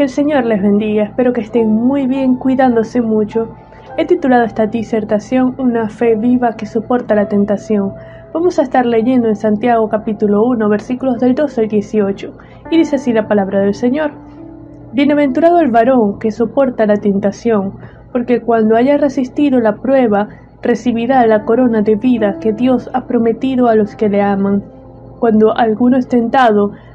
Que el Señor les bendiga, espero que estén muy bien cuidándose mucho. He titulado esta disertación Una fe viva que soporta la tentación. Vamos a estar leyendo en Santiago capítulo 1 versículos del 12 al 18 y dice así la palabra del Señor. Bienaventurado el varón que soporta la tentación, porque cuando haya resistido la prueba, recibirá la corona de vida que Dios ha prometido a los que le aman. Cuando alguno es tentado,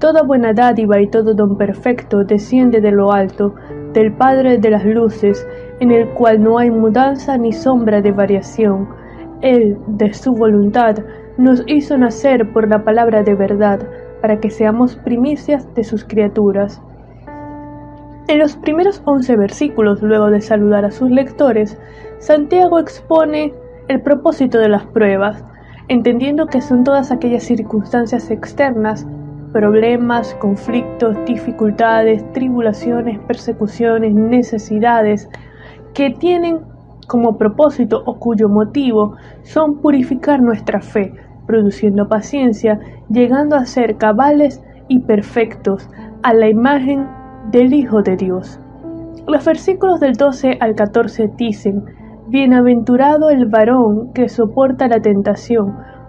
Toda buena dádiva y todo don perfecto desciende de lo alto, del Padre de las luces, en el cual no hay mudanza ni sombra de variación. Él, de su voluntad, nos hizo nacer por la palabra de verdad, para que seamos primicias de sus criaturas. En los primeros once versículos, luego de saludar a sus lectores, Santiago expone el propósito de las pruebas, entendiendo que son todas aquellas circunstancias externas, problemas, conflictos, dificultades, tribulaciones, persecuciones, necesidades, que tienen como propósito o cuyo motivo son purificar nuestra fe, produciendo paciencia, llegando a ser cabales y perfectos a la imagen del Hijo de Dios. Los versículos del 12 al 14 dicen, Bienaventurado el varón que soporta la tentación,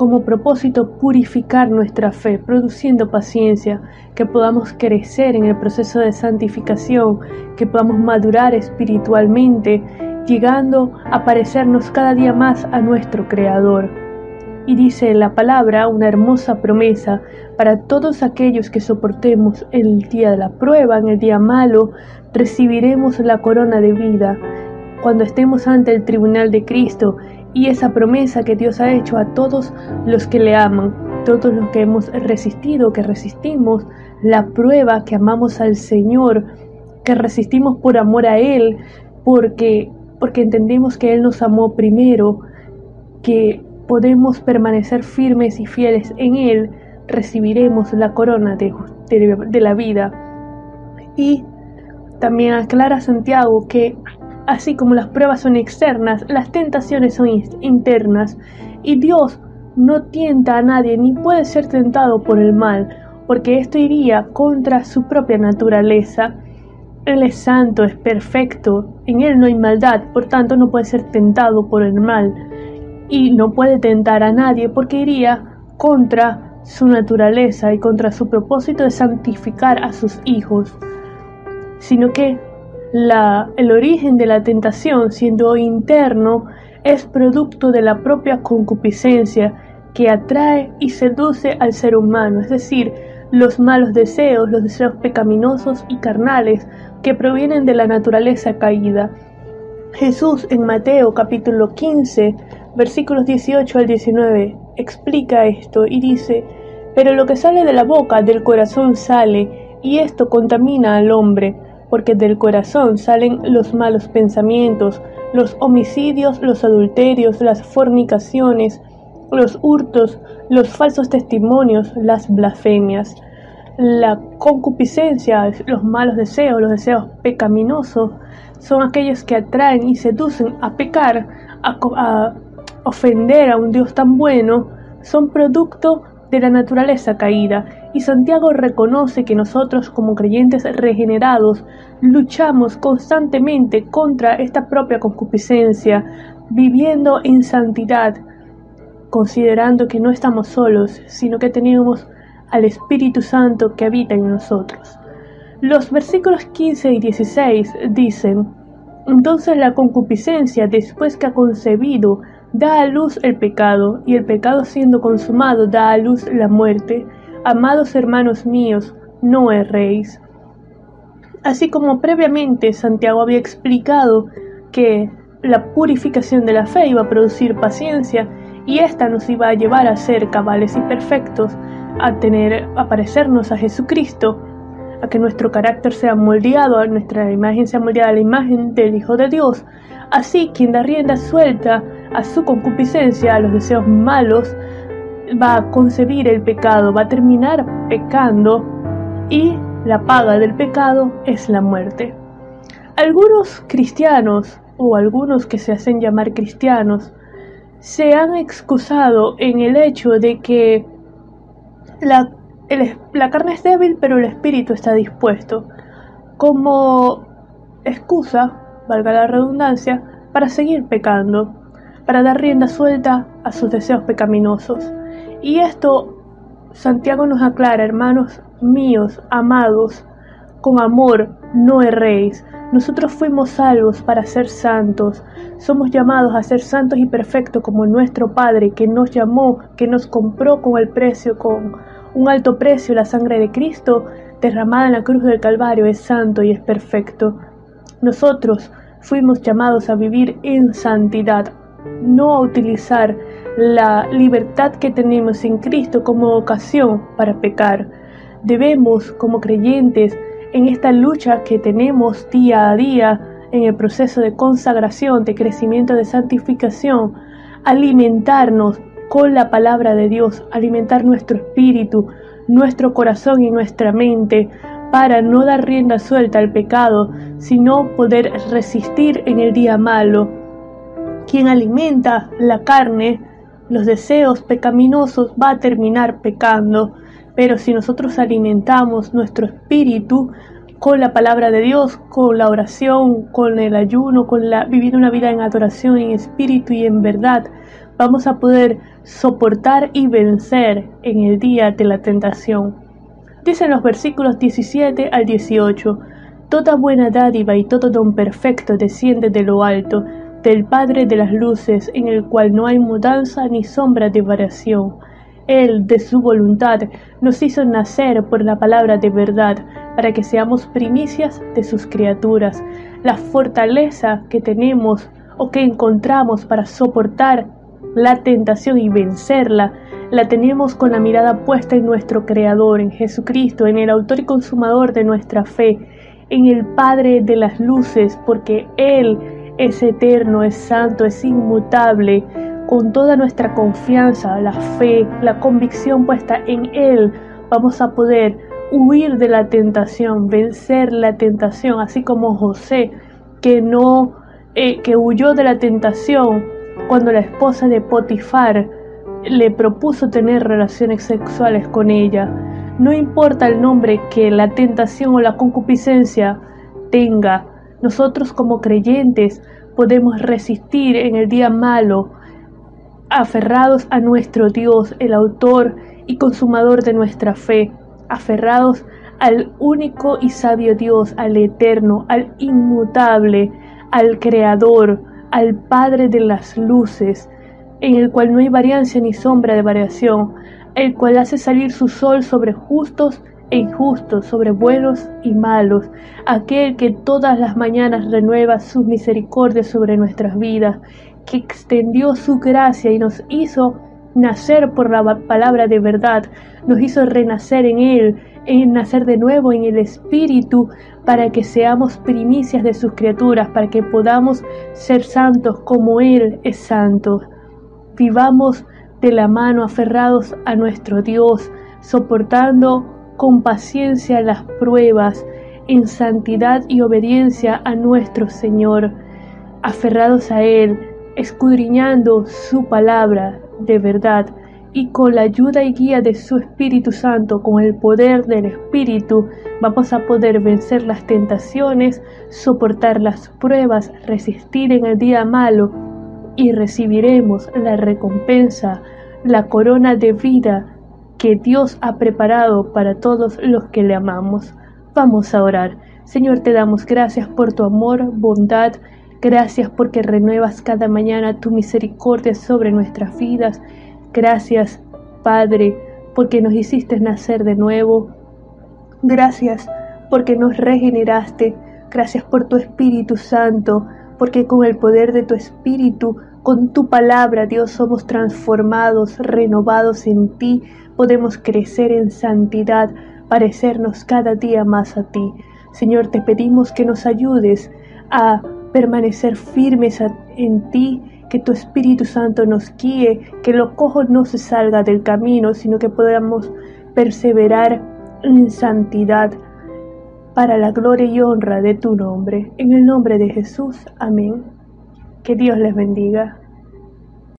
como propósito purificar nuestra fe, produciendo paciencia, que podamos crecer en el proceso de santificación, que podamos madurar espiritualmente, llegando a parecernos cada día más a nuestro Creador. Y dice la palabra una hermosa promesa para todos aquellos que soportemos el día de la prueba, en el día malo, recibiremos la corona de vida. Cuando estemos ante el tribunal de Cristo y esa promesa que Dios ha hecho a todos los que le aman, todos los que hemos resistido, que resistimos la prueba, que amamos al Señor, que resistimos por amor a Él, porque porque entendemos que Él nos amó primero, que podemos permanecer firmes y fieles en Él, recibiremos la corona de, de, la vida. Y también aclara Santiago que así como las pruebas son externas, las tentaciones son internas, y Dios no tienta a nadie ni puede ser tentado por el mal, porque esto iría contra su propia naturaleza. Él es santo, es perfecto, en Él no hay maldad, por tanto no puede ser tentado por el mal y no puede tentar a nadie porque iría contra su naturaleza y contra su propósito de santificar a sus hijos, sino que la, el origen de la tentación, siendo interno, es producto de la propia concupiscencia que atrae y seduce al ser humano, es decir, los malos deseos, los deseos pecaminosos y carnales que provienen de la naturaleza caída. Jesús en Mateo capítulo 15 versículos 18 al 19, explica esto y dice, pero lo que sale de la boca del corazón sale, y esto contamina al hombre, porque del corazón salen los malos pensamientos, los homicidios, los adulterios, las fornicaciones, los hurtos, los falsos testimonios, las blasfemias. La concupiscencia, los malos deseos, los deseos pecaminosos, son aquellos que atraen y seducen a pecar, a, ofender a un Dios tan bueno son producto de la naturaleza caída, y Santiago reconoce que nosotros como creyentes regenerados luchamos constantemente contra esta propia concupiscencia, viviendo en santidad, considerando que no estamos solos, sino que tenemos al Espíritu Santo que habita en nosotros. Los versículos 15 y 16 dicen, Entonces la concupiscencia, después que ha concebido, da a luz el pecado, y el pecado siendo consumado da a luz la muerte. Amados hermanos míos, no erréis. Así como previamente Santiago había explicado que la purificación de la fe iba a producir paciencia y ésta nos iba a llevar a ser cabales y perfectos, a tener, a parecernos a Jesucristo, a que nuestro carácter sea moldeado, a nuestra imagen sea moldeada a la imagen del Hijo de Dios. Así, quien da rienda suelta a su concupiscencia, a los deseos malos, va a concebir el pecado, va a terminar pecando y la paga del pecado es la muerte. Algunos cristianos o algunos que se hacen llamar cristianos se han excusado en el hecho de que la, la carne es débil pero el espíritu está dispuesto como excusa, valga la redundancia, para seguir pecando, para dar rienda suelta a sus deseos pecaminosos. Y esto Santiago nos aclara, hermanos míos, amados, con amor no erréis. Nosotros fuimos salvos para ser santos. Somos llamados a ser santos y perfectos como nuestro Padre que nos llamó, que nos compró con el precio, con un alto precio, la sangre de Cristo derramada en la cruz del Calvario es santo y es perfecto. Nosotros fuimos llamados a vivir en santidad, no utilizar la libertad que tenemos en Cristo como ocasión para pecar. Debemos, como creyentes, en esta lucha que tenemos día a día, en el proceso de consagración, de crecimiento, de santificación, alimentarnos con la palabra de Dios, alimentar nuestro espíritu, nuestro corazón y nuestra mente para no dar rienda suelta al pecado, sino poder resistir en el día malo. Quien alimenta la carne los deseos pecaminosos va a terminar pecando, pero si nosotros alimentamos nuestro espíritu con la palabra de Dios, con la oración, con el ayuno, con la vivir una vida en adoración, en espíritu y en verdad, vamos a poder soportar y vencer en el día de la tentación. Dicen los versículos 17 al 18, Toda buena dádiva y todo don perfecto desciende de lo alto, del Padre de las Luces, en el cual no hay mudanza ni sombra de variación. Él, de su voluntad, nos hizo nacer por la palabra de verdad, para que seamos primicias de sus criaturas. La fortaleza que tenemos o que encontramos para soportar la tentación y vencerla, la tenemos con la mirada puesta en nuestro Creador, en Jesucristo, en el autor y consumador de nuestra fe, en el Padre de las Luces, porque Él es eterno, es santo, es inmutable. Con toda nuestra confianza, la fe, la convicción puesta en Él, vamos a poder huir de la tentación, vencer la tentación, así como José, que no, eh, que huyó de la tentación cuando la esposa de Potifar le propuso tener relaciones sexuales con ella. No importa el nombre que la tentación o la concupiscencia tenga, nosotros como creyentes podemos resistir en el día malo, aferrados a nuestro Dios, el autor y consumador de nuestra fe, aferrados al único y sabio Dios, al eterno, al inmutable, al creador, al Padre de las luces, en el cual no hay variancia ni sombra de variación, el cual hace salir su sol sobre justos e injusto sobre buenos y malos, aquel que todas las mañanas renueva su misericordia sobre nuestras vidas, que extendió su gracia y nos hizo nacer por la palabra de verdad, nos hizo renacer en Él, en nacer de nuevo en el Espíritu, para que seamos primicias de sus criaturas, para que podamos ser santos como Él es santo. Vivamos de la mano aferrados a nuestro Dios, soportando con paciencia las pruebas, en santidad y obediencia a nuestro Señor, aferrados a Él, escudriñando su palabra de verdad y con la ayuda y guía de su Espíritu Santo, con el poder del Espíritu, vamos a poder vencer las tentaciones, soportar las pruebas, resistir en el día malo y recibiremos la recompensa, la corona de vida que Dios ha preparado para todos los que le amamos. Vamos a orar. Señor, te damos gracias por tu amor, bondad Gracias porque renuevas cada mañana tu misericordia sobre nuestras vidas. Gracias, Padre, porque nos hiciste nacer de nuevo. Gracias porque nos regeneraste. Gracias por tu Espíritu Santo, porque con el poder de tu Espíritu, con tu palabra, Dios, somos transformados, renovados en ti. Podemos crecer en santidad, parecernos cada día más a ti. Señor, te pedimos que nos ayudes a permanecer firmes en ti, que tu Espíritu Santo nos guíe, que lo cojo no se salga del camino, sino que podamos perseverar en santidad para la gloria y honra de tu nombre. En el nombre de Jesús, amén. Que Dios les bendiga.